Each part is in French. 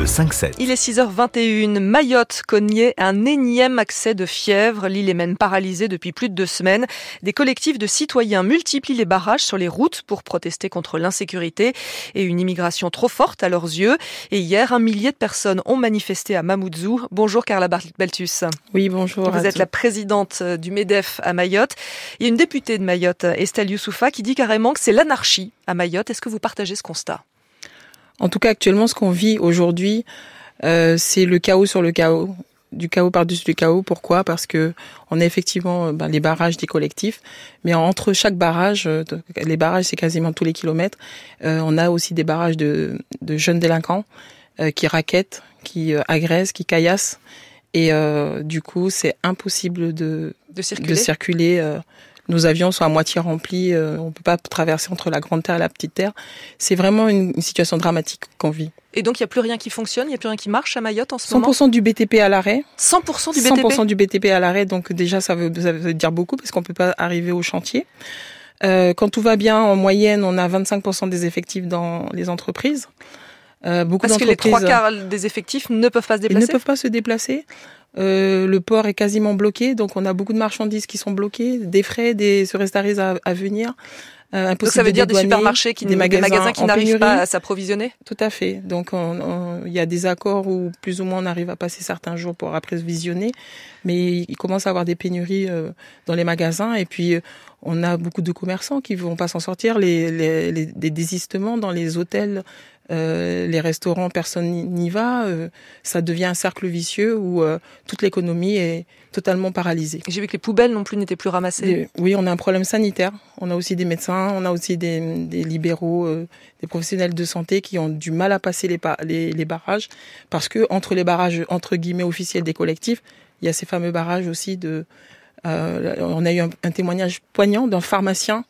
Le 5-7. Il est 6h21. Mayotte cognait un énième accès de fièvre. L'île est même paralysée depuis plus de deux semaines. Des collectifs de citoyens multiplient les barrages sur les routes pour protester contre l'insécurité et une immigration trop forte à leurs yeux. Et hier, un millier de personnes ont manifesté à Mamoudzou. Bonjour Carla Baltus. Oui, bonjour. Vous êtes la présidente du MEDEF à Mayotte. Il y a une députée de Mayotte, Estelle Youssoufa, qui dit carrément que c'est l'anarchie à Mayotte. Est-ce que vous partagez ce constat? En tout cas, actuellement, ce qu'on vit aujourd'hui, euh, c'est le chaos sur le chaos du chaos par-dessus du chaos. Pourquoi? Parce que on a effectivement euh, ben, les barrages des collectifs, mais entre chaque barrage, euh, les barrages c'est quasiment tous les kilomètres, euh, on a aussi des barrages de, de jeunes délinquants euh, qui raquettent, qui euh, agressent, qui caillassent, et du coup c'est impossible de, de circuler. De circuler nos avions sont à moitié remplis, on ne peut pas traverser entre la grande terre et la petite terre. C'est vraiment une, une situation dramatique qu'on vit. Et donc, il n'y a plus rien qui fonctionne, il n'y a plus rien qui marche à Mayotte en ce moment? 100% du BTP à l'arrêt. 100% du BTP 100% du BTP à l'arrêt, donc déjà, ça veut, ça veut dire beaucoup parce qu'on peut pas arriver au chantier. Euh, quand tout va bien, en moyenne, on a 25% des effectifs dans les entreprises. Euh, beaucoup Parce que les trois quarts des effectifs ne peuvent pas se déplacer. Ils ne peuvent pas se déplacer. Euh, le port est quasiment bloqué, donc on a beaucoup de marchandises qui sont bloquées, des frais, des cerises à, à venir. Euh, donc ça veut dire des supermarchés, qui, des, magasins, des magasins qui n'arrivent pas à s'approvisionner Tout à fait. Donc il y a des accords où plus ou moins on arrive à passer certains jours pour approvisionner, mais il commence à avoir des pénuries euh, dans les magasins et puis euh, on a beaucoup de commerçants qui vont pas s'en sortir, les, les, les, des désistements dans les hôtels euh, les restaurants, personne n'y va. Euh, ça devient un cercle vicieux où euh, toute l'économie est totalement paralysée. J'ai vu que les poubelles non plus n'étaient plus ramassées. oui, on a un problème sanitaire. On a aussi des médecins, on a aussi des, des libéraux, des professionnels de santé qui ont du mal à passer les, les, les barrages parce que entre les barrages entre guillemets officiels des collectifs, il y a ces fameux barrages aussi de. On a eu un, un témoignage poignant d'un pharmacien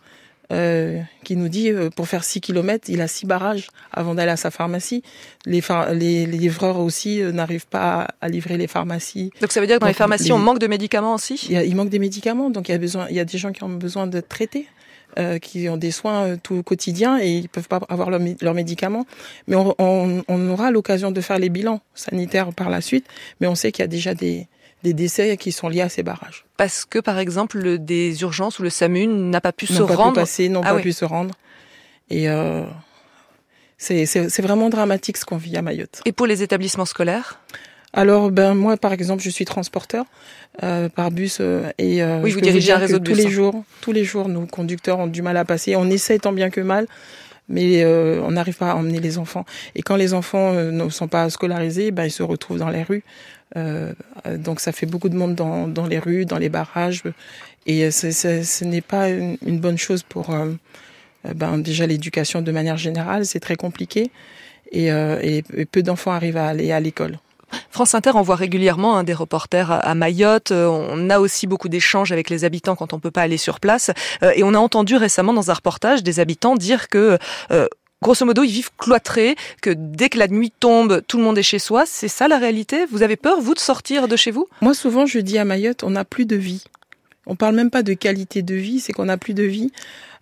euh, qui nous dit euh, pour faire 6 km, il a 6 barrages avant d'aller à sa pharmacie. Les, les, les livreurs aussi euh, n'arrivent pas à, livrer les pharmacies. Donc ça veut dire que dans les pharmacies, on manque de médicaments aussi? Il, y a, il manque des médicaments, donc il y a, besoin, il y a des gens qui ont besoin de traiter. Euh, qui ont des soins tout quotidiens et ils peuvent pas avoir leurs leur médicaments. Mais on, on, on aura l'occasion de faire les bilans sanitaires par la suite, mais on sait qu'il y a déjà des, des décès qui sont liés à ces barrages. Parce que, par exemple, le, des urgences ou le SAMU n'a pas pu se pas rendre. Pu passer, n'ont ah pas oui. pu se rendre. Et euh, c'est vraiment dramatique ce qu'on vit à Mayotte. Et pour les établissements scolaires? Alors, ben moi, par exemple, je suis transporteur euh, par bus euh, et euh, oui, vous dirigez un réseau de tous bus. les jours, tous les jours, nos conducteurs ont du mal à passer. On essaie tant bien que mal, mais euh, on n'arrive pas à emmener les enfants. Et quand les enfants euh, ne sont pas scolarisés, ben ils se retrouvent dans les rues. Euh, donc ça fait beaucoup de monde dans, les rues, dans les barrages, et est, ce n'est pas une, bonne chose pour euh, ben, déjà l'éducation de manière générale, c'est très compliqué, et, euh, et, et peu d'enfants arrivent à aller à l'école. France Inter envoie régulièrement hein, des reporters à Mayotte. On a aussi beaucoup d'échanges avec les habitants quand on peut pas aller sur place. Euh, et on a entendu récemment dans un reportage des habitants dire que euh, grosso modo, ils vivent cloîtrés, que dès que la nuit tombe, tout le monde est chez soi. C'est ça la réalité? Vous avez peur, vous, de sortir de chez vous? Moi, souvent, je dis à Mayotte, on n'a plus de vie. On parle même pas de qualité de vie, c'est qu'on n'a plus de vie.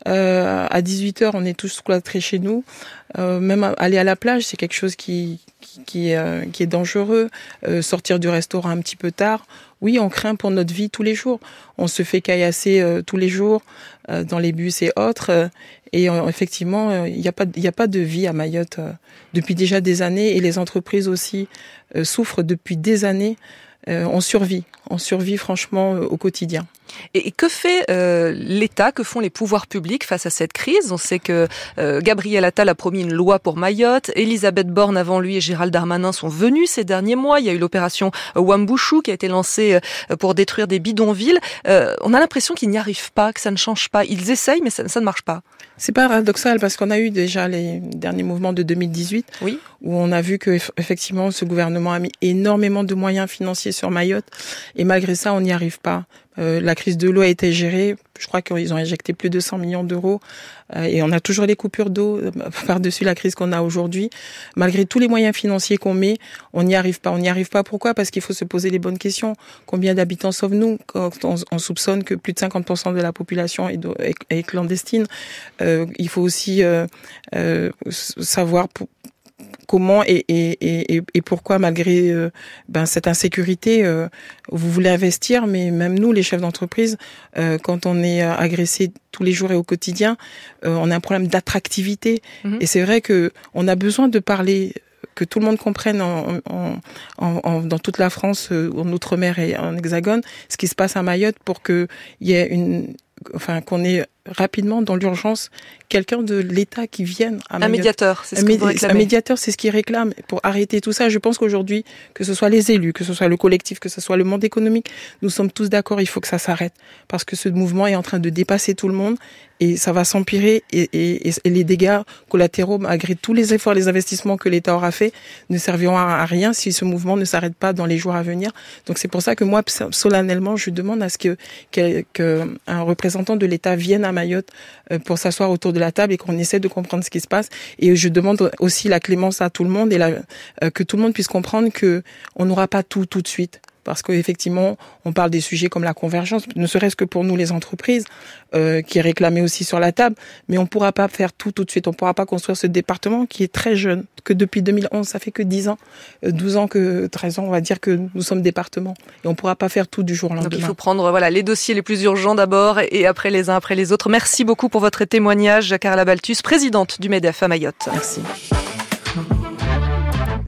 Euh, à 18 heures, on est tous cloîtrés chez nous. Euh, même aller à la plage, c'est quelque chose qui qui, euh, est dangereux. Euh, sortir du restaurant un petit peu tard, oui, on craint pour notre vie tous les jours. On se fait caillasser tous les jours dans les bus et autres. et effectivement, il n'y a pas il a pas de vie à Mayotte depuis déjà des années et les entreprises aussi souffrent depuis des années on survit, on survit franchement au quotidien. Et, que fait euh, l'État, que font les pouvoirs publics face à cette crise? On sait que euh, Gabriel Attal a promis une loi pour Mayotte, Elisabeth Borne avant lui et Gérald Darmanin sont venus ces derniers mois. Il y a eu l'opération Wambouchou qui a été lancée pour détruire des bidonvilles. Euh, on a l'impression qu'ils n'y arrivent pas, que ça ne change pas. Ils essayent, mais ça, ça ne marche pas. C'est paradoxal parce qu'on a eu déjà les derniers mouvements de 2018 oui. où on a vu que effectivement ce gouvernement a mis énormément de moyens financiers sur Mayotte et malgré ça on n'y arrive pas Euh, la crise de l'eau a été gérée. Je crois qu'ils ont injecté plus de 100 millions d'euros euh, et on a toujours les coupures d'eau euh, par-dessus la crise qu'on a aujourd'hui. Malgré tous les moyens financiers qu'on met, on n'y arrive pas. On n'y arrive pas pourquoi? Parce qu'il faut se poser les bonnes questions. Combien d'habitants sommes-nous? Quand on, soupçonne que plus de 50% de la population est, est clandestine euh, Il faut aussi savoir pour, comment et, et, et, et, pourquoi malgré euh, ben, cette insécurité, euh, vous voulez investir, mais même nous, les chefs d'entreprise, euh, quand on est agressé tous les jours et au quotidien, on a un problème d'attractivité. Mhm. Et c'est vrai que on a besoin de parler que tout le monde comprenne en, en, en, dans toute la France, en outre-mer et en hexagone, ce qui se passe à Mayotte pour qu'il y ait une, enfin qu'on ait rapidement dans l'urgence quelqu'un de l'État qui vienne à un médiateur c'est ce que un médiateur c'est ce qu'il réclame pour arrêter tout ça. Je pense qu'aujourd'hui que ce soit les élus que ce soit le collectif que ce soit le monde économique nous sommes tous d'accord il faut que ça s'arrête parce que ce mouvement est en train de dépasser tout le monde et ça va s'empirer et, et, et, les dégâts collatéraux malgré tous les efforts les investissements que l'État aura fait ne serviront à, rien si ce mouvement ne s'arrête pas dans les jours à venir donc c'est pour ça que moi solennellement je demande à ce que qu'un représentant de l'État vienne à Mayotte euh, pour s'asseoir autour de la table et qu'on essaie de comprendre ce qui se passe. Et je demande aussi la clémence à tout le monde et la, euh, que tout le monde puisse comprendre que on n'aura pas tout tout de suite parce qu'effectivement, on parle des sujets comme la convergence, ne serait-ce que pour nous les entreprises, euh, qui est réclamé aussi sur la table, mais on ne pourra pas faire tout tout de suite, on ne pourra pas construire ce département qui est très jeune, que depuis 2011, ça fait que 10 ans, 12 ans que 13 ans, on va dire que nous sommes département, et on ne pourra pas faire tout du jour au lendemain. Donc il faut prendre voilà les dossiers les plus urgents d'abord, et après les uns après les autres. Merci beaucoup pour votre témoignage, Carla Baltus, présidente du MEDEF à Mayotte. Merci.